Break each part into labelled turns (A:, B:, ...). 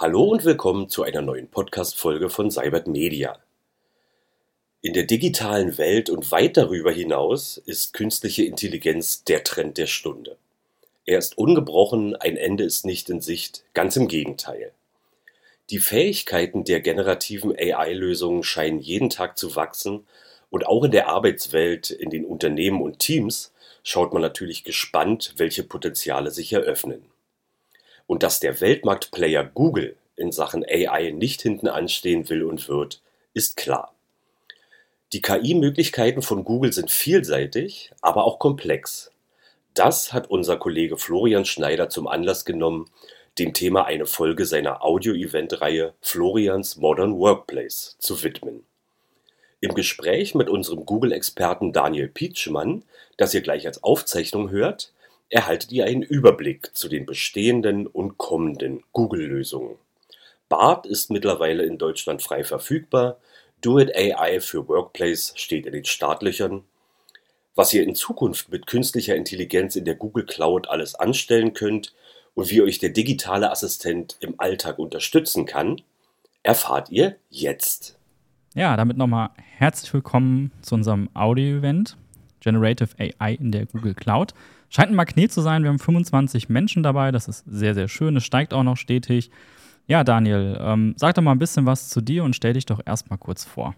A: Hallo und willkommen zu einer neuen Podcast-Folge von Cybert Media. In der digitalen Welt und weit darüber hinaus ist künstliche Intelligenz der Trend der Stunde. Er ist ungebrochen, ein Ende ist nicht in Sicht, ganz im Gegenteil. Die Fähigkeiten der generativen AI-Lösungen scheinen jeden Tag zu wachsen und auch in der Arbeitswelt, in den Unternehmen und Teams schaut man natürlich gespannt, welche Potenziale sich eröffnen. Und dass der Weltmarktplayer Google in Sachen AI nicht hinten anstehen will und wird, ist klar. Die KI-Möglichkeiten von Google sind vielseitig, aber auch komplex. Das hat unser Kollege Florian Schneider zum Anlass genommen, dem Thema eine Folge seiner Audio-Event-Reihe Florians Modern Workplace zu widmen. Im Gespräch mit unserem Google-Experten Daniel Pietschmann, das ihr gleich als Aufzeichnung hört, erhaltet ihr einen Überblick zu den bestehenden und kommenden Google-Lösungen. BART ist mittlerweile in Deutschland frei verfügbar, Do-It AI für Workplace steht in den Startlöchern. Was ihr in Zukunft mit künstlicher Intelligenz in der Google Cloud alles anstellen könnt und wie euch der digitale Assistent im Alltag unterstützen kann, erfahrt ihr jetzt.
B: Ja, damit nochmal herzlich willkommen zu unserem Audio-Event Generative AI in der Google Cloud. Scheint ein Magnet zu sein. Wir haben 25 Menschen dabei. Das ist sehr, sehr schön. Es steigt auch noch stetig. Ja, Daniel, ähm, sag doch mal ein bisschen was zu dir und stell dich doch erstmal kurz vor.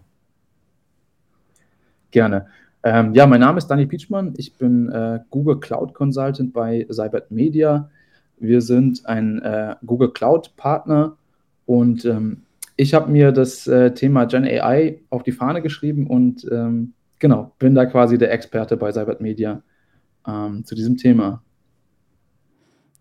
C: Gerne. Ähm, ja, mein Name ist Daniel Pietschmann. Ich bin äh, Google Cloud Consultant bei Cybert Media. Wir sind ein äh, Google Cloud Partner und ähm, ich habe mir das äh, Thema Gen AI auf die Fahne geschrieben und ähm, genau, bin da quasi der Experte bei Cybert Media ähm, zu diesem Thema.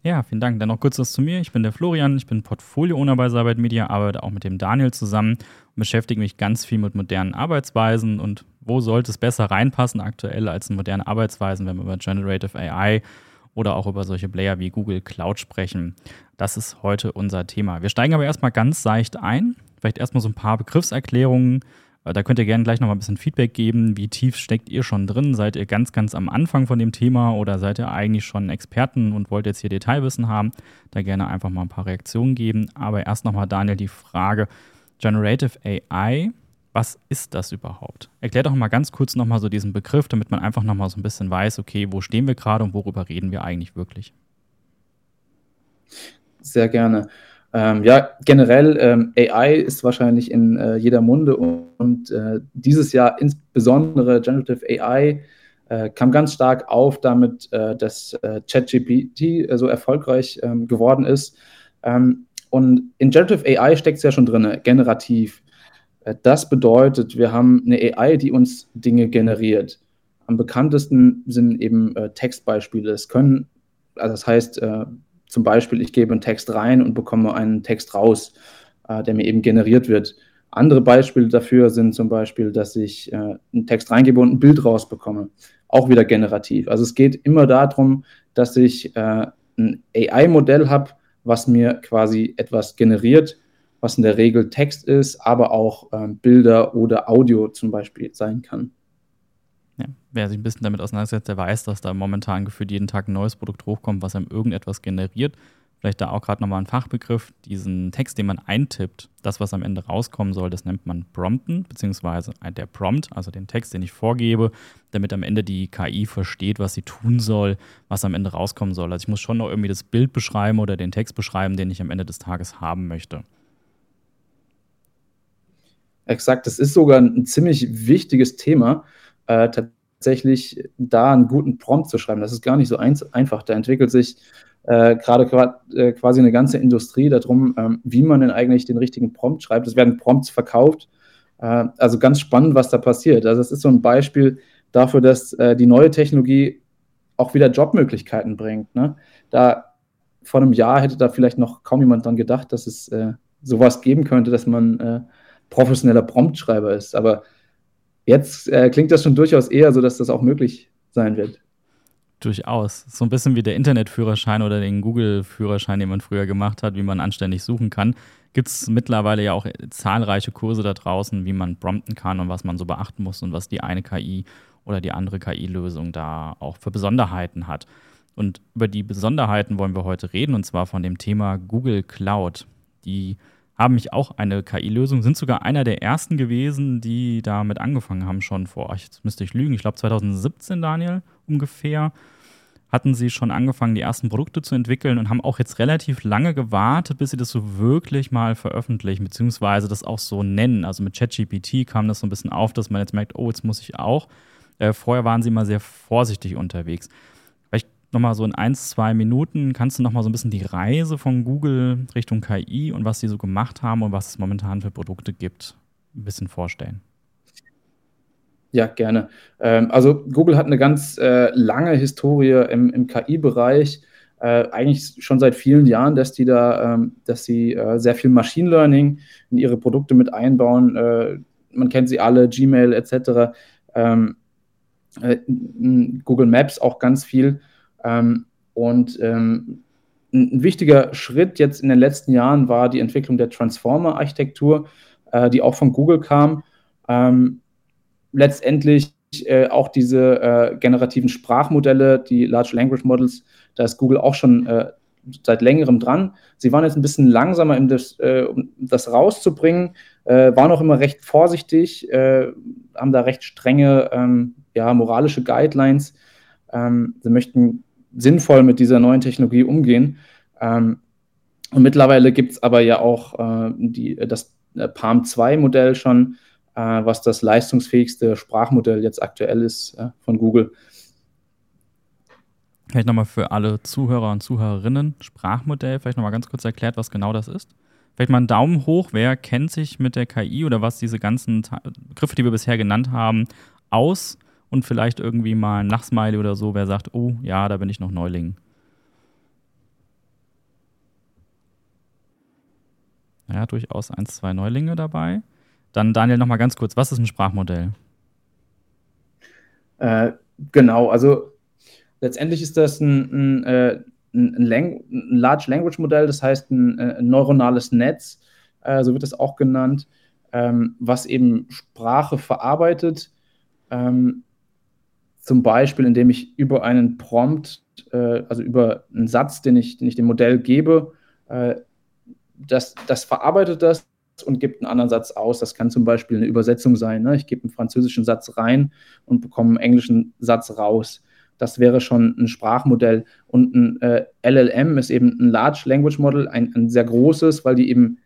B: Ja, vielen Dank. Dann noch kurz was zu mir. Ich bin der Florian, ich bin Portfolio-Owner bei Cybert Media, arbeite auch mit dem Daniel zusammen und beschäftige mich ganz viel mit modernen Arbeitsweisen und wo sollte es besser reinpassen aktuell als in moderne Arbeitsweisen, wenn wir über Generative AI oder auch über solche Player wie Google Cloud sprechen. Das ist heute unser Thema. Wir steigen aber erstmal ganz seicht ein. Vielleicht erstmal so ein paar Begriffserklärungen, da könnt ihr gerne gleich noch mal ein bisschen Feedback geben. Wie tief steckt ihr schon drin? Seid ihr ganz, ganz am Anfang von dem Thema oder seid ihr eigentlich schon Experten und wollt jetzt hier Detailwissen haben? Da gerne einfach mal ein paar Reaktionen geben. Aber erst nochmal, Daniel, die Frage: Generative AI, was ist das überhaupt? Erklär doch mal ganz kurz nochmal so diesen Begriff, damit man einfach nochmal so ein bisschen weiß, okay, wo stehen wir gerade und worüber reden wir eigentlich wirklich?
C: Sehr gerne. Ähm, ja, generell ähm, AI ist wahrscheinlich in äh, jeder Munde und, und äh, dieses Jahr insbesondere Generative AI äh, kam ganz stark auf damit, äh, dass äh, ChatGPT äh, so erfolgreich ähm, geworden ist. Ähm, und in Generative AI steckt es ja schon drin, generativ. das bedeutet, wir haben eine AI, die uns Dinge generiert. Am bekanntesten sind eben Textbeispiele. Es können, also das heißt, zum Beispiel, ich gebe einen Text rein und bekomme einen Text raus, äh, der mir eben generiert wird. Andere Beispiele dafür sind zum Beispiel, dass ich äh, einen Text reingebe und ein Bild rausbekomme. Auch wieder generativ. Also es geht immer darum, dass ich äh, ein AI-Modell habe, was mir quasi etwas generiert, was in der Regel Text ist, aber auch äh, Bilder oder Audio zum Beispiel sein kann.
B: Ja, wer sich ein bisschen damit auseinandersetzt, der weiß, dass da momentan gefühlt jeden Tag ein neues Produkt hochkommt, was einem irgendetwas generiert. Vielleicht da auch gerade nochmal ein Fachbegriff, diesen Text, den man eintippt, das, was am Ende rauskommen soll, das nennt man Prompten, beziehungsweise der Prompt, also den Text, den ich vorgebe, damit am Ende die KI versteht, was sie tun soll, was am Ende rauskommen soll. Also ich muss schon noch irgendwie das Bild beschreiben oder den Text beschreiben, den ich am Ende des Tages haben möchte.
C: Exakt, das ist sogar ein ziemlich wichtiges Thema, äh, tatsächlich da einen guten Prompt zu schreiben. Das ist gar nicht so ein, einfach. Da entwickelt sich äh, gerade äh, quasi eine ganze Industrie darum, ähm, wie man denn eigentlich den richtigen Prompt schreibt. Es werden Prompts verkauft. Äh, also ganz spannend, was da passiert. Also es ist so ein Beispiel dafür, dass äh, die neue Technologie auch wieder Jobmöglichkeiten bringt. Ne? Da vor einem Jahr hätte da vielleicht noch kaum jemand dran gedacht, dass es äh, sowas geben könnte, dass man äh, professioneller Promptschreiber ist. Aber Jetzt äh, klingt das schon durchaus eher so, dass das auch möglich sein wird.
B: Durchaus. So ein bisschen wie der Internetführerschein oder den Google-Führerschein, den man früher gemacht hat, wie man anständig suchen kann. Gibt es mittlerweile ja auch zahlreiche Kurse da draußen, wie man prompten kann und was man so beachten muss und was die eine KI oder die andere KI-Lösung da auch für Besonderheiten hat. Und über die Besonderheiten wollen wir heute reden und zwar von dem Thema Google Cloud. die haben mich auch eine KI-Lösung, sind sogar einer der ersten gewesen, die damit angefangen haben, schon vor, jetzt müsste ich lügen, ich glaube 2017, Daniel, ungefähr, hatten sie schon angefangen, die ersten Produkte zu entwickeln und haben auch jetzt relativ lange gewartet, bis sie das so wirklich mal veröffentlichen, beziehungsweise das auch so nennen. Also mit ChatGPT kam das so ein bisschen auf, dass man jetzt merkt, oh, jetzt muss ich auch. Äh, vorher waren sie mal sehr vorsichtig unterwegs nochmal so in ein, zwei Minuten kannst du nochmal so ein bisschen die Reise von Google Richtung KI und was sie so gemacht haben und was es momentan für Produkte gibt, ein bisschen vorstellen.
C: Ja, gerne. Ähm, also Google hat eine ganz äh, lange Historie im, im KI-Bereich. Äh, eigentlich schon seit vielen Jahren, dass die da, ähm, dass sie äh, sehr viel Machine Learning in ihre Produkte mit einbauen. Äh, man kennt sie alle, Gmail etc. Ähm, äh, Google Maps auch ganz viel. Ähm, und ähm, ein, wichtiger Schritt jetzt in den letzten Jahren war die Entwicklung der Transformer-Architektur, äh, die auch von Google kam. Ähm, letztendlich äh, auch diese äh, generativen Sprachmodelle, die Large Language Models, da ist Google auch schon äh, seit längerem dran. Sie waren jetzt ein bisschen langsamer, um das, äh, um das rauszubringen, äh, waren auch immer recht vorsichtig, haben da recht strenge ähm, ja, moralische Guidelines. Ähm, sie möchten sinnvoll mit dieser neuen Technologie umgehen. Ähm, und mittlerweile gibt es aber ja auch äh, die, das äh, Palm 2 Modell schon, äh, was das leistungsfähigste Sprachmodell jetzt aktuell ist äh, von Google.
B: Vielleicht nochmal für alle Zuhörer und Zuhörerinnen, Sprachmodell, vielleicht nochmal ganz kurz erklärt, was genau das ist. Vielleicht mal einen Daumen hoch, wer kennt sich mit der KI oder was diese ganzen Begriffe, die wir bisher genannt haben, aus? Und vielleicht irgendwie mal ein Lachsmiley oder so, wer sagt, oh ja, da bin ich noch Neuling. Ja, durchaus ein, zwei Neulinge dabei. Dann Daniel noch mal ganz kurz, was ist ein Sprachmodell?
C: Äh, genau, also letztendlich ist das ein, ein, äh, ein, ein Large Language Modell, das heißt ein, äh, neuronales Netz, äh, so wird es auch genannt, ähm, was eben Sprache verarbeitet. Ähm, zum Beispiel, indem ich über einen Prompt, äh, also über einen Satz, den ich, den ich dem Modell gebe, äh, das, das verarbeitet das und gibt einen anderen Satz aus. Das kann zum Beispiel eine Übersetzung sein. Ne? Ich gebe einen französischen Satz rein und bekomme einen englischen Satz raus. Das wäre schon ein Sprachmodell. Und ein äh, LLM ist eben ein Large Language Model, ein, ein, sehr großes, weil die eben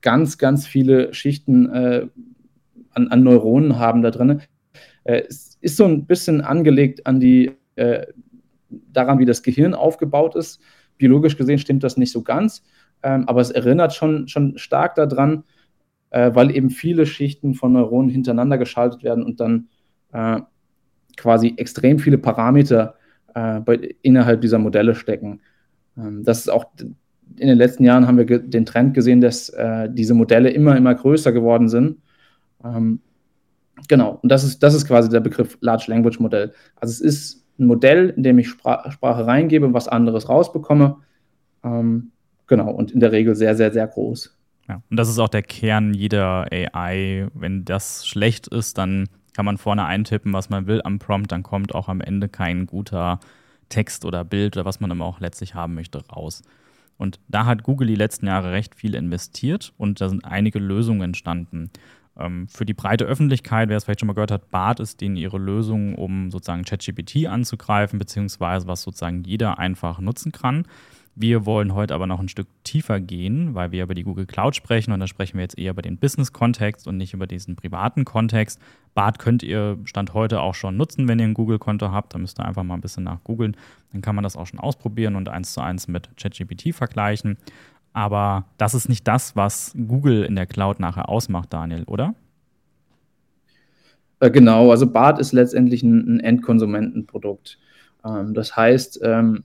C: ganz, ganz viele Schichten äh, an, an, Neuronen haben da drin. Äh, es ist so ein bisschen angelegt an die, äh, daran, wie das Gehirn aufgebaut ist. Biologisch gesehen stimmt das nicht so ganz, ähm, aber es erinnert schon, schon stark daran, äh, weil eben viele Schichten von Neuronen hintereinander geschaltet werden und dann quasi extrem viele Parameter innerhalb dieser Modelle stecken. Ähm, das ist auch in den letzten Jahren haben wir den Trend gesehen, dass diese Modelle immer, immer größer geworden sind. Genau, und das ist, das ist quasi der Begriff Large Language Modell. Also es ist ein Modell, in dem ich Spra Sprache reingebe und was anderes rausbekomme. Ähm, genau, und in der Regel sehr, sehr, sehr groß.
B: Ja, und das ist auch der Kern jeder AI. Wenn das schlecht ist, dann kann man vorne eintippen, was man will am Prompt, dann kommt auch am Ende kein guter Text oder Bild oder was man immer auch letztlich haben möchte raus. Und da hat Google die letzten Jahre recht viel investiert und da sind einige Lösungen entstanden. Ähm, für die breite Öffentlichkeit, wer es vielleicht schon mal gehört hat, BART ist denen ihre Lösung, um sozusagen ChatGPT anzugreifen, beziehungsweise was sozusagen jeder einfach nutzen kann. Wir wollen heute aber noch ein Stück tiefer gehen, weil wir über die Google Cloud sprechen und da sprechen wir jetzt eher über den Business-Kontext und nicht über diesen privaten Kontext. BART könnt ihr Stand heute auch schon nutzen, wenn ihr ein Google-Konto habt. Da müsst ihr einfach mal ein bisschen nach googeln. Dann kann man das auch schon ausprobieren und eins zu eins mit ChatGPT vergleichen. Aber das ist nicht das, was Google in der Cloud nachher ausmacht, Daniel, oder?
C: Äh, genau, also BART ist letztendlich ein, Endkonsumentenprodukt. Ähm, das heißt, ähm,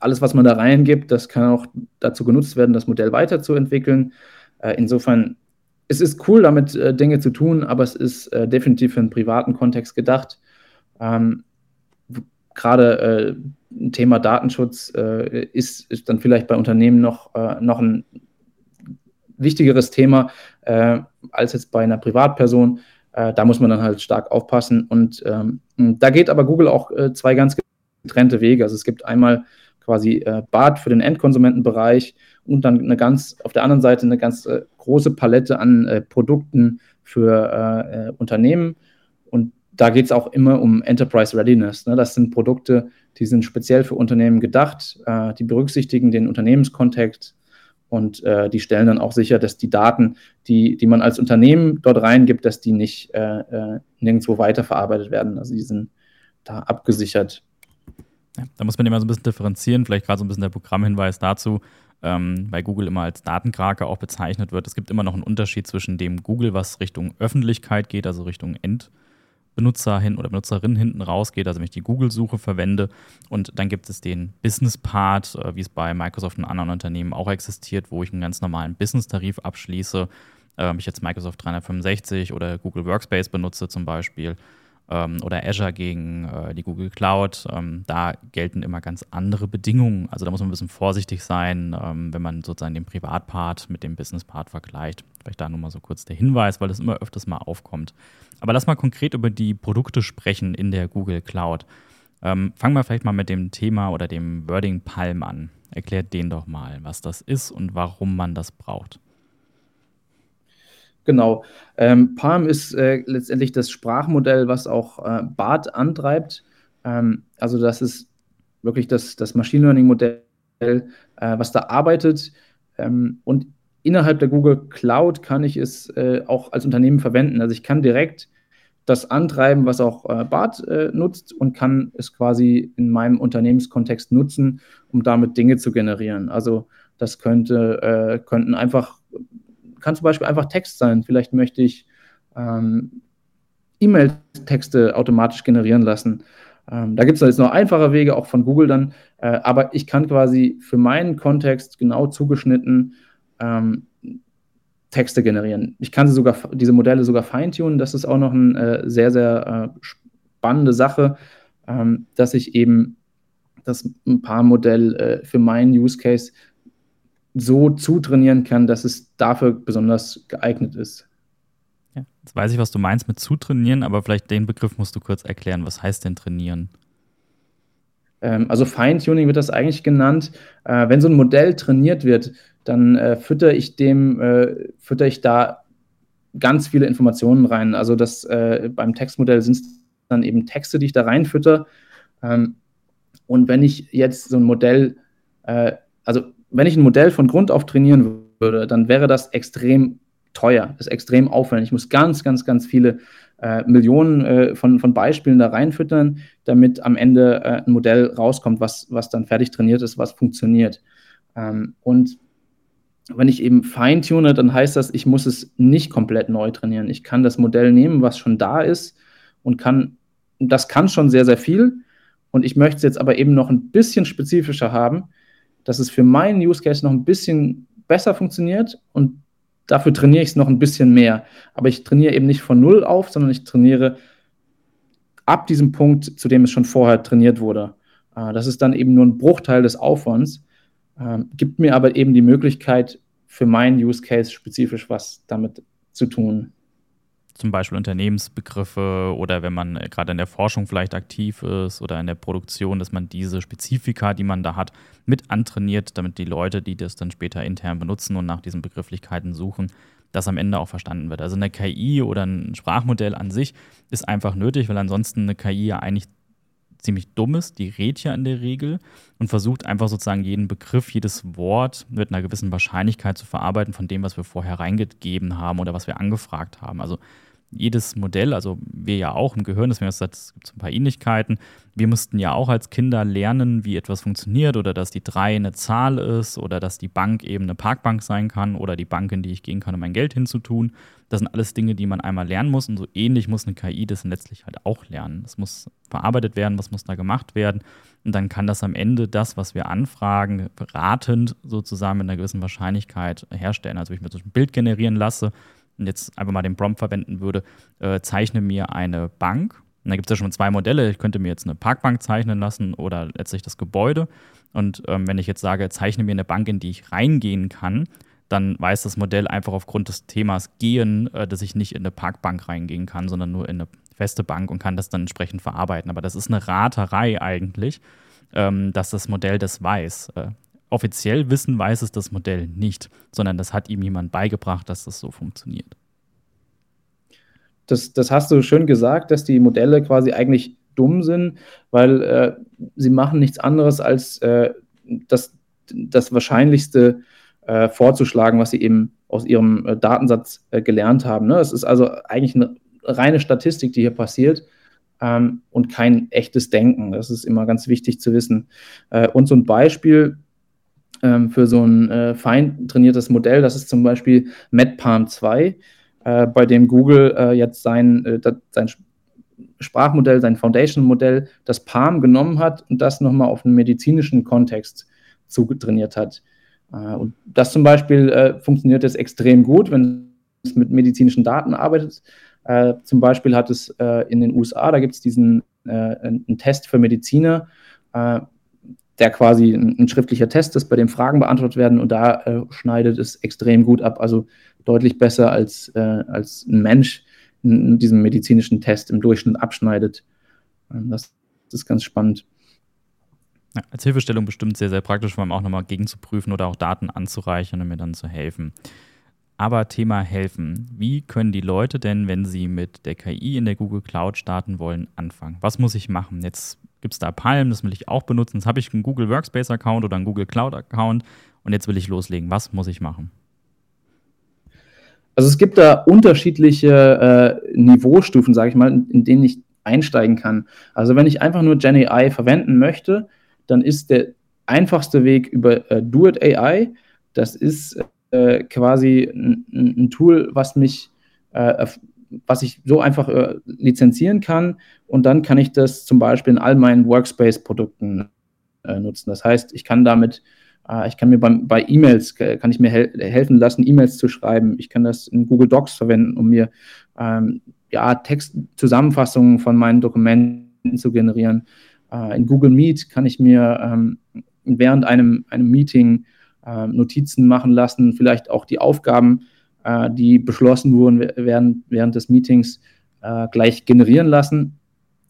C: alles, was man da reingibt, das kann auch dazu genutzt werden, das Modell weiterzuentwickeln. Äh, insofern, es ist cool, damit äh, Dinge zu tun, aber es ist definitiv für einen privaten Kontext gedacht. Ähm, Gerade Thema Datenschutz äh, ist, ist, dann vielleicht bei Unternehmen noch, äh, noch ein wichtigeres Thema äh, als jetzt bei einer Privatperson. Äh, da muss man dann halt stark aufpassen. Und ähm, da geht aber Google auch äh, zwei ganz getrennte Wege. Also es gibt einmal quasi äh, BART für den Endkonsumentenbereich und dann eine ganz, auf der anderen Seite eine ganz große Palette an Produkten für Unternehmen. Da geht es auch immer um Enterprise Readiness. Ne? Das sind Produkte, die sind speziell für Unternehmen gedacht, äh, die berücksichtigen den Unternehmenskontext und äh, die stellen dann auch sicher, dass die Daten, die, die man als Unternehmen dort reingibt, dass die nicht nirgendwo weiterverarbeitet werden. Also die sind da abgesichert.
B: Ja, da muss man immer so ein bisschen differenzieren, vielleicht gerade so ein bisschen der Programmhinweis dazu, ähm, bei Google immer als Datenkrake auch bezeichnet wird. Es gibt immer noch einen Unterschied zwischen dem Google, was Richtung Öffentlichkeit geht, also Richtung Endbenutzer hin oder Benutzerin hinten rausgeht, also wenn ich die Google-Suche verwende. Und dann gibt es den Business-Part, äh, wie es bei Microsoft und anderen Unternehmen auch existiert, wo ich einen ganz normalen Business-Tarif abschließe. Ob ich jetzt Microsoft 365 oder Google Workspace benutze zum Beispiel ähm, oder Azure gegen äh, die Google Cloud, ähm, da gelten immer ganz andere Bedingungen. Also da muss man ein bisschen vorsichtig sein, ähm, wenn man sozusagen den Privatpart mit dem Businesspart vergleicht. Vielleicht da nur mal so kurz der Hinweis, weil das immer öfters mal aufkommt. Aber lass mal konkret über die Produkte sprechen in der Google Cloud. Ähm, fangen wir vielleicht mal mit dem Thema oder dem Wording Palm an. Erklärt den doch mal, was das ist und warum man das braucht.
C: Genau. Ähm, Palm ist äh, letztendlich das Sprachmodell, was auch äh, BART antreibt. Ähm, also das ist wirklich das, das Machine Learning-Modell, äh, was da arbeitet. Ähm, und innerhalb der Google Cloud kann ich es äh, auch als Unternehmen verwenden. Also ich kann direkt das antreiben, was auch äh, BART äh, nutzt und kann es quasi in meinem Unternehmenskontext nutzen, um damit Dinge zu generieren. Also das könnte, könnten einfach kann zum Beispiel einfach Text sein. Vielleicht möchte ich ähm, E-Mail-Texte automatisch generieren lassen. Ähm, da gibt es jetzt noch einfache Wege, auch von Google dann, äh, aber ich kann quasi für meinen Kontext genau zugeschnitten ähm, Texte generieren. Ich kann sie sogar, diese Modelle sogar feintunen. Das ist auch noch eine äh, sehr, sehr äh, spannende Sache, ähm, dass ich eben das ein paar Modell äh, für meinen Use Case so zutrainieren kann, dass es dafür besonders geeignet ist.
B: Ja, jetzt weiß ich, was du meinst mit zutrainieren, aber vielleicht den Begriff musst du kurz erklären. Was heißt denn trainieren?
C: Ähm, also Feintuning wird das eigentlich genannt. Äh, wenn so ein Modell trainiert wird, dann äh, fütter ich dem, äh, fütter ich da ganz viele Informationen rein. Also das äh, beim Textmodell sind es dann eben Texte, die ich da reinfütter. Ähm, und wenn ich jetzt so ein Modell, äh, also wenn ich ein Modell von Grund auf trainieren würde, dann wäre das extrem teuer, ist extrem aufwendig. Ich muss ganz, ganz, ganz viele äh, Millionen äh, von, von Beispielen da reinfüttern, damit am Ende äh, ein Modell rauskommt, was, was dann fertig trainiert ist, was funktioniert. Ähm, und wenn ich eben feintune, dann heißt das, ich muss es nicht komplett neu trainieren. Ich kann das Modell nehmen, was schon da ist und kann, das kann schon sehr, sehr viel. Und ich möchte es jetzt aber eben noch ein bisschen spezifischer haben dass es für meinen Use Case noch ein bisschen besser funktioniert und dafür trainiere ich es noch ein bisschen mehr. Aber ich trainiere eben nicht von Null auf, sondern ich trainiere ab diesem Punkt, zu dem es schon vorher trainiert wurde. Äh, das ist dann eben nur ein Bruchteil des Aufwands, ähm, gibt mir aber eben die Möglichkeit, für meinen Use Case spezifisch was damit zu tun
B: zum Beispiel Unternehmensbegriffe oder wenn man äh, gerade in der Forschung vielleicht aktiv ist oder in der Produktion, dass man diese Spezifika, die man da hat, mit antrainiert, damit die Leute, die das dann später intern benutzen und nach diesen Begrifflichkeiten suchen, das am Ende auch verstanden wird. Also eine KI oder ein Sprachmodell an sich ist einfach nötig, weil ansonsten eine KI ja eigentlich ziemlich dumm ist, die redet ja in der Regel und versucht einfach sozusagen jeden Begriff, jedes Wort mit einer gewissen Wahrscheinlichkeit zu verarbeiten von dem, was wir vorher reingegeben haben oder was wir angefragt haben. Also jedes Modell, also wir ja auch im Gehirn, deswegen gesagt, es gibt ein paar Ähnlichkeiten. Wir mussten ja auch als Kinder lernen, wie etwas funktioniert oder dass die 3 eine Zahl ist oder dass die Bank eben eine Parkbank sein kann oder die Bank, in die ich gehen kann, um mein Geld hinzutun. Das sind alles Dinge, die man einmal lernen muss und so ähnlich muss eine KI das letztlich halt auch lernen. Es muss verarbeitet werden, was muss da gemacht werden und dann kann das am Ende das, was wir anfragen, beratend sozusagen mit einer gewissen Wahrscheinlichkeit herstellen. Also wenn ich mir so ein Bild generieren lasse, jetzt einfach mal den Prompt verwenden würde, äh, zeichne mir eine Bank. Und da gibt es ja schon zwei Modelle. Ich könnte mir jetzt eine Parkbank zeichnen lassen oder letztlich das Gebäude. Und ähm, wenn ich jetzt sage, zeichne mir eine Bank, in die ich reingehen kann, dann weiß das Modell einfach aufgrund des Themas Gehen, äh, dass ich nicht in eine Parkbank reingehen kann, sondern nur in eine feste Bank und kann das dann entsprechend verarbeiten. Aber das ist eine Raterei eigentlich, ähm, dass das Modell das weiß. Äh, offiziell wissen weiß es das Modell nicht, sondern das hat ihm jemand beigebracht, dass das so funktioniert.
C: Das, das hast du schön gesagt, dass die Modelle quasi eigentlich dumm sind, weil äh, sie machen nichts anderes als äh, das, das Wahrscheinlichste äh, vorzuschlagen, was sie eben aus ihrem äh, Datensatz äh, gelernt haben. Ne? Es ist also eigentlich eine reine Statistik, die hier passiert ähm, und kein echtes Denken. Das ist immer ganz wichtig zu wissen. Äh, und so ein Beispiel ähm, für so ein äh, fein trainiertes Modell, das ist zum Beispiel MedPalm 2, äh, bei dem Google äh, jetzt sein, äh, sein Sprachmodell, sein Foundation-Modell, das Palm genommen hat und das nochmal auf einen medizinischen Kontext zugetrainiert hat. Äh, und das zum Beispiel funktioniert jetzt extrem gut, wenn es mit medizinischen Daten arbeitet. Äh, zum Beispiel hat es äh, in den USA, da gibt es diesen äh, einen Test für Mediziner, äh, der quasi ein, ein, schriftlicher Test ist, bei dem Fragen beantwortet werden und da äh, schneidet es extrem gut ab, also deutlich besser als, äh, als ein Mensch in, in, diesem medizinischen Test im Durchschnitt abschneidet. Ähm, das, das ist ganz spannend.
B: Ja, als Hilfestellung bestimmt sehr, sehr praktisch, vor allem auch nochmal gegenzuprüfen oder auch Daten anzureichern und mir dann zu helfen. Aber Thema helfen. Wie können die Leute denn, wenn sie mit der KI in der Google Cloud starten wollen, anfangen? Was muss ich machen? Jetzt gibt es da Palm, das will ich auch benutzen. Jetzt habe ich einen Google Workspace Account oder einen Google Cloud Account und jetzt will ich loslegen. Was muss ich machen?
C: Also es gibt da unterschiedliche äh, Niveaustufen, sage ich mal, in, denen ich einsteigen kann. Also wenn ich einfach nur GenAI verwenden möchte, dann ist der einfachste Weg über äh, Do AI. Das ist äh, quasi ein, ein, Tool, was mich, äh, was ich so einfach äh, lizenzieren kann und dann kann ich das zum Beispiel in all meinen Workspace-Produkten äh, nutzen. Das heißt, ich kann damit äh, ich kann mir beim, bei E-Mails, kann ich mir hel helfen lassen, E-Mails zu schreiben. Ich kann das in Google Docs verwenden, um mir ähm, ja, Textzusammenfassungen von meinen Dokumenten zu generieren. Äh, in Google Meet kann ich mir ähm, während einem, einem Meeting äh, Notizen machen lassen, vielleicht auch die Aufgaben, äh, die beschlossen wurden während, während des Meetings, äh, gleich generieren lassen.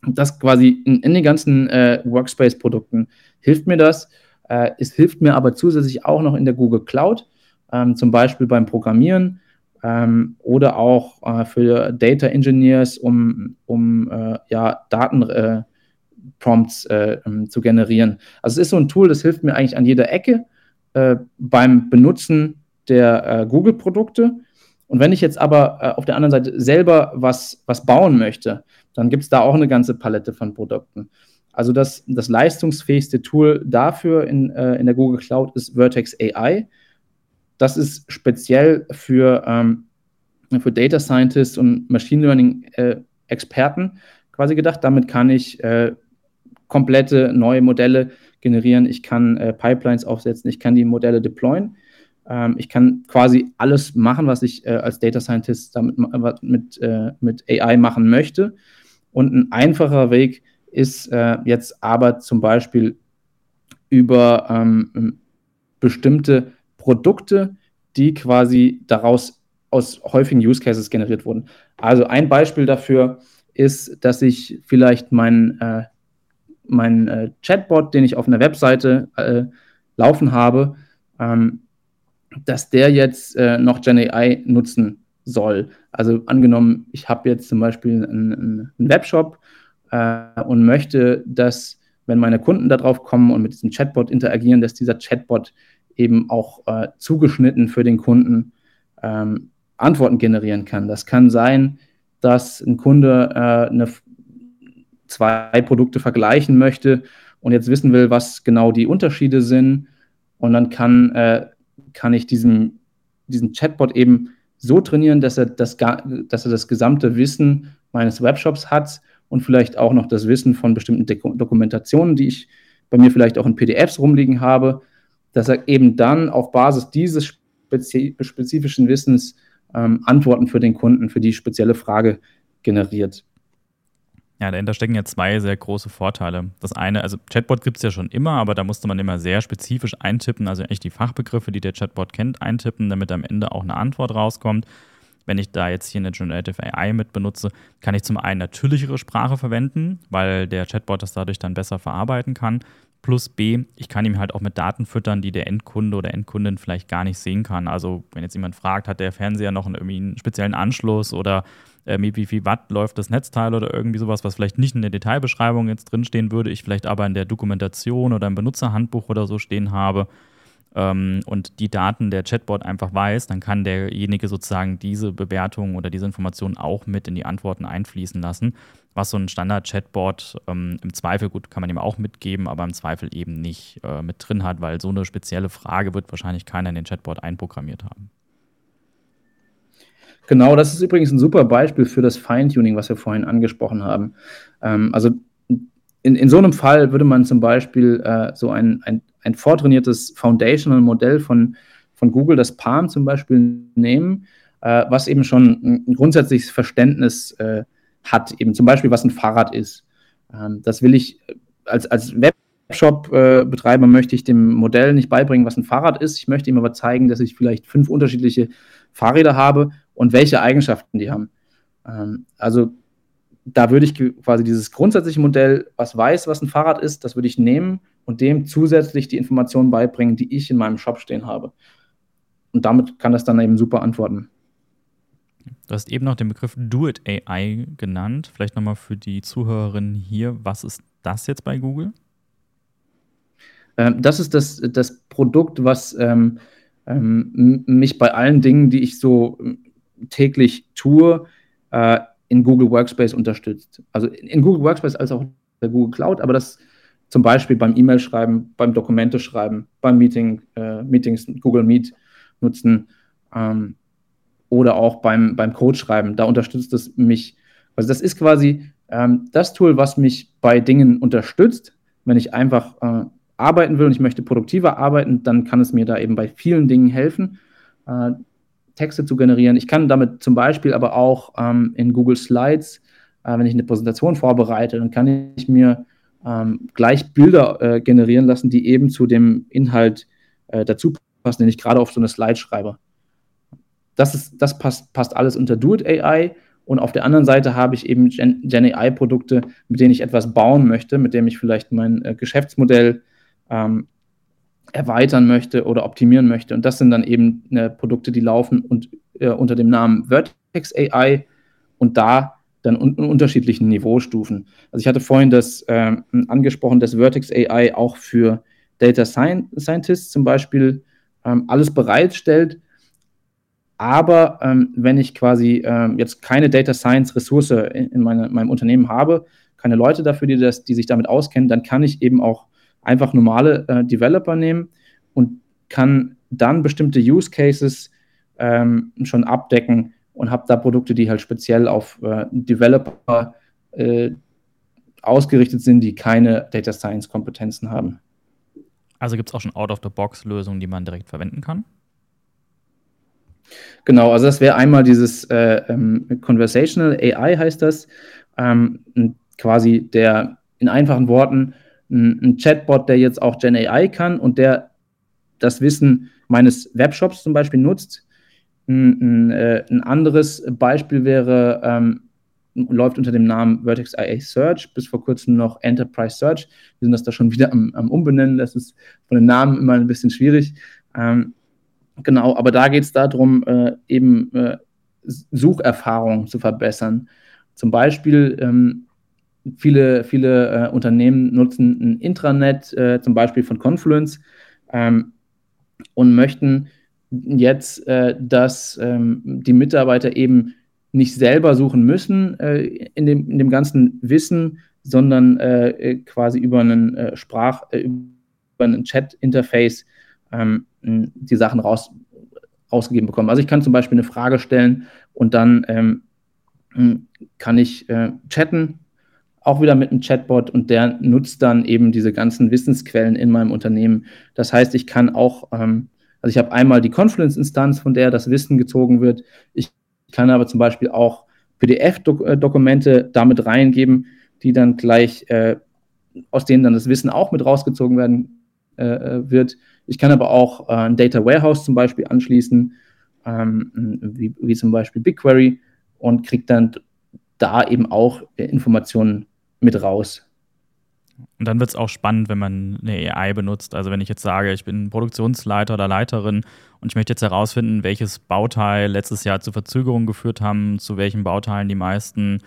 C: Und das quasi in, in den ganzen äh, Workspace-Produkten hilft mir das. Äh, es hilft mir aber zusätzlich auch noch in der Google Cloud, ähm, zum Beispiel beim Programmieren ähm, oder auch äh, für Data Engineers, um, um ja, Datenprompts ähm, zu generieren. Also es ist so ein Tool, das hilft mir eigentlich an jeder Ecke äh, beim Benutzen der äh, Google-Produkte. Und wenn ich jetzt aber äh, auf der anderen Seite selber was, was bauen möchte, dann gibt es da auch eine ganze Palette von Produkten. Also das, das leistungsfähigste Tool dafür in, äh, in der Google Cloud ist Vertex AI. Das ist speziell für, ähm, für Data Scientists und Machine Learning äh, Experten quasi gedacht. Damit kann ich äh, komplette neue Modelle generieren, ich kann äh, Pipelines aufsetzen, ich kann die Modelle deployen. Ähm, ich kann quasi alles machen, was ich äh, als Data Scientist damit mit, äh, mit AI machen möchte. Und ein einfacher Weg ist äh, jetzt aber zum Beispiel über ähm, bestimmte Produkte, die quasi daraus aus häufigen Use Cases generiert wurden. Also ein Beispiel dafür ist, dass ich vielleicht meinen äh, mein äh, Chatbot, den ich auf einer Webseite äh, laufen habe, ähm, dass der jetzt äh, noch GenAI nutzen soll. Also angenommen, ich habe jetzt zum Beispiel einen, einen Webshop äh, und möchte, dass, wenn meine Kunden darauf kommen und mit diesem Chatbot interagieren, dass dieser Chatbot eben auch äh, zugeschnitten für den Kunden ähm, Antworten generieren kann. Das kann sein, dass ein Kunde äh, eine zwei Produkte vergleichen möchte und jetzt wissen will, was genau die Unterschiede sind. Und dann kann, äh, kann ich diesen, diesen Chatbot eben so trainieren, dass er, das, dass er das gesamte Wissen meines Webshops hat und vielleicht auch noch das Wissen von bestimmten Dokumentationen, die ich bei mir vielleicht auch in PDFs rumliegen habe, dass er eben dann auf Basis dieses spezifischen Wissens ähm, Antworten für den Kunden, für die spezielle Frage generiert.
B: Ja, dahinter stecken ja zwei sehr große Vorteile. Das eine, also Chatbot gibt es ja schon immer, aber da musste man immer sehr spezifisch eintippen, also echt die Fachbegriffe, die der Chatbot kennt, eintippen, damit am Ende auch eine Antwort rauskommt. Wenn ich da jetzt hier eine Generative AI mit benutze, kann ich zum einen natürlichere Sprache verwenden, weil der Chatbot das dadurch dann besser verarbeiten kann. Plus B, ich kann ihm halt auch mit Daten füttern, die der Endkunde oder Endkundin vielleicht gar nicht sehen kann. Also wenn jetzt jemand fragt, hat der Fernseher noch einen, irgendwie einen speziellen Anschluss oder äh, wie viel Watt läuft das Netzteil oder irgendwie sowas, was vielleicht nicht in der Detailbeschreibung jetzt drinstehen würde, ich vielleicht aber in der Dokumentation oder im Benutzerhandbuch oder so stehen habe ähm, und die Daten der Chatbot einfach weiß, dann kann derjenige sozusagen diese Bewertung oder diese Informationen auch mit in die Antworten einfließen lassen was so ein Standard-Chatbot ähm, im Zweifel, gut, kann man ihm auch mitgeben, aber im Zweifel eben nicht äh, mit drin hat, weil so eine spezielle Frage wird wahrscheinlich keiner in den Chatbot einprogrammiert haben.
C: Genau, das ist übrigens ein super Beispiel für das Feintuning, was wir vorhin angesprochen haben. Ähm, also in, in so einem Fall würde man zum Beispiel äh, so ein, ein, ein vortrainiertes Foundational-Modell von, von Google, das Palm zum Beispiel, nehmen, äh, was eben schon ein grundsätzliches Verständnis äh, hat, eben zum Beispiel, was ein Fahrrad ist. Ähm, das will ich als, als Webshop-Betreiber äh, möchte ich dem Modell nicht beibringen, was ein Fahrrad ist. Ich möchte ihm aber zeigen, dass ich vielleicht fünf unterschiedliche Fahrräder habe und welche Eigenschaften die haben. Ähm, also da würde ich quasi dieses grundsätzliche Modell, was weiß, was ein Fahrrad ist, das würde ich nehmen und dem zusätzlich die Informationen beibringen, die ich in meinem Shop stehen habe. Und damit kann das dann eben super antworten.
B: Du hast eben noch den Begriff Do It AI genannt. Vielleicht nochmal für die Zuhörerinnen hier, was ist das jetzt bei Google?
C: Ähm, das ist das, das Produkt, was ähm, ähm, mich bei allen Dingen, die ich so täglich tue, äh, in Google Workspace unterstützt. Also in Google Workspace als auch in der Google Cloud, aber das zum Beispiel beim E-Mail-Schreiben, beim Dokumente-Schreiben, beim Meeting, äh, Meetings, Google Meet nutzen. Ähm, oder auch beim, beim Code-Schreiben. Da unterstützt es mich. Also das ist quasi ähm, das Tool, was mich bei Dingen unterstützt. Wenn ich einfach äh, arbeiten will und ich möchte produktiver arbeiten, dann kann es mir da eben bei vielen Dingen helfen, äh, Texte zu generieren. Ich kann damit zum Beispiel aber auch ähm, in Google Slides, äh, wenn ich eine Präsentation vorbereite, dann kann ich mir ähm, gleich Bilder äh, generieren lassen, die eben zu dem Inhalt äh, dazu passen, den ich gerade auf so eine Slide schreibe das, ist, das passt, passt alles unter Do It AI. Und auf der anderen Seite habe ich eben Gen, AI-Produkte, mit denen ich etwas bauen möchte, mit dem ich vielleicht mein äh, Geschäftsmodell ähm, erweitern möchte oder optimieren möchte. Und das sind dann eben äh, Produkte, die laufen und, äh, unter dem Namen Vertex AI und da dann un unterschiedlichen Niveaustufen. Also ich hatte vorhin das ähm, angesprochen, dass Vertex AI auch für Data Scientists zum Beispiel ähm, alles bereitstellt, aber ähm, wenn ich quasi ähm, jetzt keine Data Science Ressource in, in meine, meinem Unternehmen habe, keine Leute dafür, die, das, die sich damit auskennen, dann kann ich eben auch einfach normale äh, Developer nehmen und kann dann bestimmte Use Cases ähm, schon abdecken und habe da Produkte, die halt speziell auf äh, Developer äh, ausgerichtet sind, die keine Data Science Kompetenzen haben.
B: Also gibt es auch schon Out-of-the-Box-Lösungen, die man direkt verwenden kann?
C: Genau, also das wäre einmal dieses äh, ähm, Conversational AI heißt das, ähm, quasi der in einfachen Worten ein, Chatbot, der jetzt auch Gen AI kann und der das Wissen meines Webshops zum Beispiel nutzt. Ein, ein, äh, anderes Beispiel wäre, ähm, läuft unter dem Namen Vertex IA Search, bis vor kurzem noch Enterprise Search. Wir sind das da schon wieder am, am Umbenennen, das ist von den Namen immer ein bisschen schwierig. Ähm, Genau, aber da geht es darum, äh, eben äh, Sucherfahrung zu verbessern. Zum Beispiel, ähm, viele, viele äh, Unternehmen nutzen ein Intranet, äh, zum Beispiel von Confluence, ähm, und möchten jetzt, äh, dass ähm, die Mitarbeiter eben nicht selber suchen müssen äh, in, dem, in dem ganzen Wissen, sondern quasi über einen Sprach, über einen Chat-Interface ähm, die Sachen raus, rausgegeben bekommen. Also ich kann zum Beispiel eine Frage stellen und dann ähm, kann ich äh, chatten, auch wieder mit einem Chatbot und der nutzt dann eben diese ganzen Wissensquellen in meinem Unternehmen. Das heißt, ich kann auch, ähm, also ich habe einmal die Confluence-Instanz, von der das Wissen gezogen wird. Ich kann aber zum Beispiel auch PDF-Dokumente damit reingeben, die dann gleich, äh, aus denen dann das Wissen auch mit rausgezogen werden äh, äh wird. Ich kann aber auch äh, ein Data Warehouse zum Beispiel anschließen, ähm, wie, wie, zum Beispiel BigQuery und kriege dann da eben auch Informationen mit raus.
B: Und dann wird es auch spannend, wenn man eine AI benutzt. Also wenn ich jetzt sage, ich bin Produktionsleiter oder Leiterin und ich möchte jetzt herausfinden, welches Bauteil letztes Jahr zu Verzögerungen geführt haben, zu welchen Bauteilen die meisten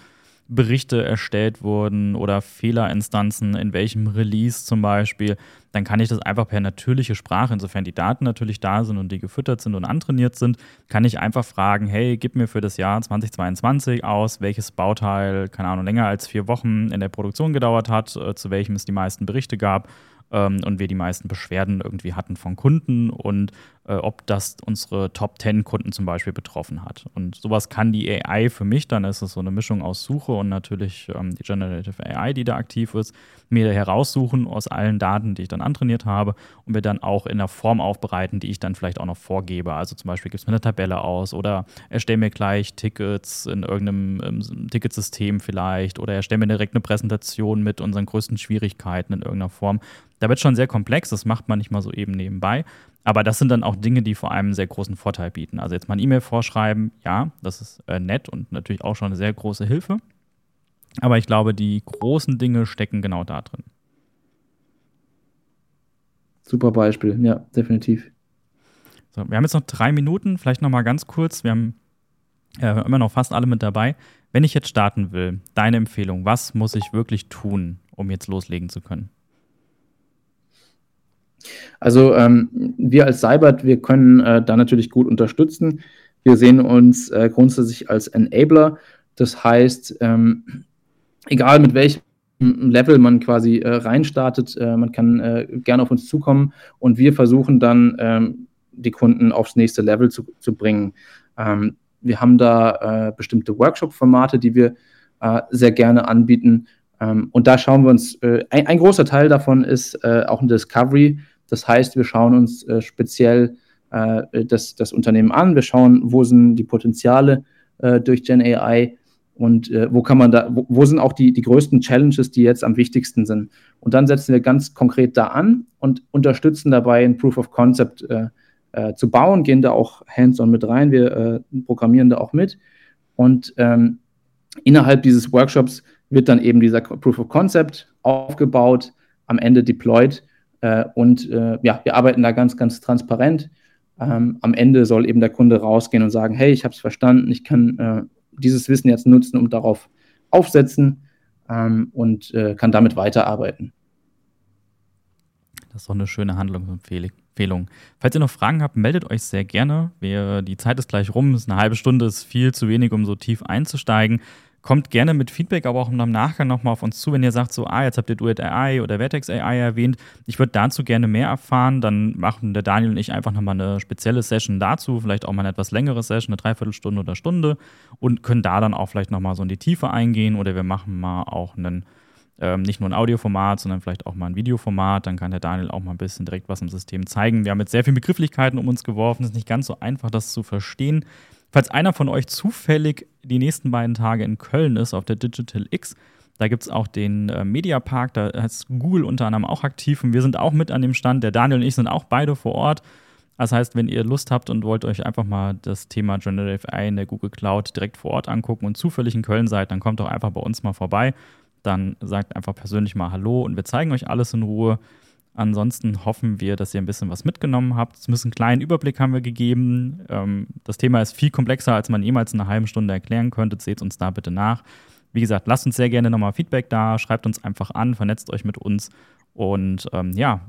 B: Berichte erstellt wurden oder Fehlerinstanzen in welchem Release zum Beispiel, dann kann ich das einfach per natürliche Sprache, insofern die Daten natürlich da sind und die gefüttert sind und antrainiert sind, kann ich einfach fragen, hey, gib mir für das Jahr 2022 aus, welches Bauteil, keine Ahnung, länger als vier Wochen in der Produktion gedauert hat, äh, zu welchem es die meisten Berichte gab ähm, und wir die meisten Beschwerden irgendwie hatten von Kunden und ob das unsere Top 10 Kunden zum Beispiel betroffen hat. Und sowas kann die AI für mich, dann ist es so eine Mischung aus Suche und natürlich ähm, die Generative AI, die da aktiv ist, mir heraussuchen aus allen Daten, die ich dann antrainiert habe und mir dann auch in der Form aufbereiten, die ich dann vielleicht auch noch vorgebe. Also zum Beispiel gibt es mir eine Tabelle aus oder erstelle mir gleich Tickets in irgendeinem ähm, Ticketsystem vielleicht oder erstelle mir direkt eine Präsentation mit unseren größten Schwierigkeiten in irgendeiner Form. Da wird schon sehr komplex, das macht man nicht mal so eben nebenbei. Aber das sind dann auch Dinge, die vor allem einen sehr großen Vorteil bieten. Also jetzt mal ein E-Mail vorschreiben, ja, das ist äh, nett und natürlich auch schon eine sehr große Hilfe. Aber ich glaube, die großen Dinge stecken genau da drin.
C: Super Beispiel, ja, definitiv.
B: So, wir haben jetzt noch drei Minuten, vielleicht noch mal ganz kurz. Wir haben äh, immer noch fast alle mit dabei. Wenn ich jetzt starten will, deine Empfehlung, was muss ich wirklich tun, um jetzt loslegen zu können?
C: Also ähm, wir als Cybert, wir können äh, da natürlich gut unterstützen. Wir sehen uns äh, grundsätzlich als Enabler. Das heißt, ähm, egal mit welchem Level man quasi äh, reinstartet, äh, man kann äh, gerne auf uns zukommen und wir versuchen dann ähm, die Kunden aufs nächste Level zu, zu bringen. Ähm, wir haben da äh, bestimmte Workshop-Formate, die wir sehr gerne anbieten. Ähm, und da schauen wir uns, ein, ein, großer Teil davon ist auch ein Discovery. Das heißt, wir schauen uns äh, speziell äh, das, das Unternehmen an, wir schauen, wo sind die Potenziale äh, durch Gen AI und äh, wo kann man da, wo, wo, sind auch die, die größten Challenges, die jetzt am wichtigsten sind. Und dann setzen wir ganz konkret da an und unterstützen dabei ein Proof of Concept äh, äh, zu bauen, gehen da auch hands-on mit rein, wir programmieren da auch mit. Und ähm, innerhalb dieses Workshops wird dann eben dieser Proof of Concept aufgebaut, am Ende deployed äh, und äh, ja, wir arbeiten da ganz, ganz transparent. Ähm, am Ende soll eben der Kunde rausgehen und sagen, hey, ich habe es verstanden, ich kann äh, dieses Wissen jetzt nutzen, um darauf aufsetzen ähm, und äh, kann damit weiterarbeiten.
B: Das ist doch eine schöne Handlungsempfehlung. Falls ihr noch Fragen habt, meldet euch sehr gerne. Wir, die Zeit ist gleich rum, ist eine halbe Stunde, ist viel zu wenig, um so tief einzusteigen. Kommt gerne mit Feedback, aber auch im Nachgang nochmal auf uns zu, wenn ihr sagt, so, ah, jetzt habt ihr Duet AI oder Vertex AI erwähnt. Ich würde dazu gerne mehr erfahren. Dann machen der Daniel und ich einfach nochmal eine spezielle Session dazu, vielleicht auch mal eine etwas längere Session, eine Dreiviertelstunde oder Stunde und können da dann auch vielleicht nochmal so in die Tiefe eingehen oder wir machen mal auch einen ähm, nicht nur ein Audioformat, sondern vielleicht auch mal ein Videoformat. Dann kann der Daniel auch mal ein bisschen direkt was im System zeigen. Wir haben jetzt sehr viele Begrifflichkeiten um uns geworfen. Es ist nicht ganz so einfach, das zu verstehen. Falls einer von euch zufällig die nächsten beiden Tage in Köln ist, auf der Digital X, da gibt es auch den äh, Mediapark, da ist Google unter anderem auch aktiv und wir sind auch mit an dem Stand. Der Daniel und ich sind auch beide vor Ort. Das heißt, wenn ihr Lust habt und wollt euch einfach mal das Thema Generative AI in der Google Cloud direkt vor Ort angucken und zufällig in Köln seid, dann kommt doch einfach bei uns mal vorbei. Dann sagt einfach persönlich mal Hallo und wir zeigen euch alles in Ruhe. Ansonsten hoffen wir, dass ihr ein bisschen was mitgenommen habt. Zumindest einen kleinen Überblick haben wir gegeben. Ähm, das Thema ist viel komplexer, als man jemals in einer halben Stunde erklären könnte. Seht uns da bitte nach. Wie gesagt, lasst uns sehr gerne nochmal Feedback da, schreibt uns einfach an, vernetzt euch mit uns und ähm, ja,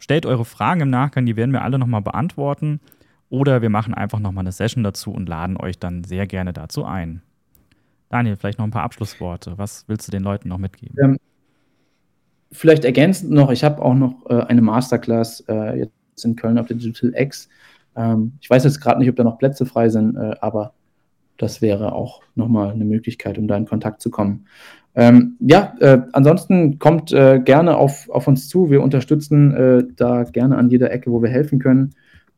B: stellt eure Fragen im Nachgang, die werden wir alle nochmal beantworten. Oder wir machen einfach nochmal eine Session dazu und laden euch dann sehr gerne dazu ein. Daniel, vielleicht noch ein paar Abschlussworte. Was willst du den Leuten noch mitgeben?
C: Ähm, vielleicht ergänzend noch, ich habe auch noch äh, eine Masterclass äh, jetzt in Köln auf der Digital X. Ähm, ich weiß jetzt gerade nicht, ob da noch Plätze frei sind, äh, aber das wäre auch nochmal eine Möglichkeit, um da in Kontakt zu kommen. Ähm, ja, äh, ansonsten kommt äh, gerne auf, auf uns zu. Wir unterstützen äh, da gerne an jeder Ecke, wo wir helfen können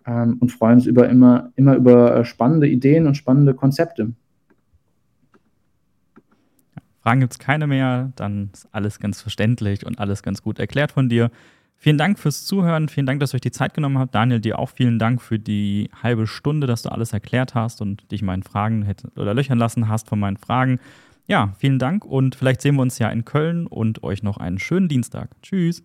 C: ähm, und freuen uns über immer, immer über spannende Ideen und spannende Konzepte.
B: Fragen gibt es keine mehr, dann ist alles ganz verständlich und alles ganz gut erklärt von dir. Vielen Dank fürs Zuhören, vielen Dank, dass ihr euch die Zeit genommen habt. Daniel, dir auch vielen Dank für die halbe Stunde, dass du alles erklärt hast und dich meinen Fragen hätte, oder löchern lassen hast von meinen Fragen. Ja, vielen Dank und vielleicht sehen wir uns ja in Köln und euch noch einen schönen Dienstag. Tschüss.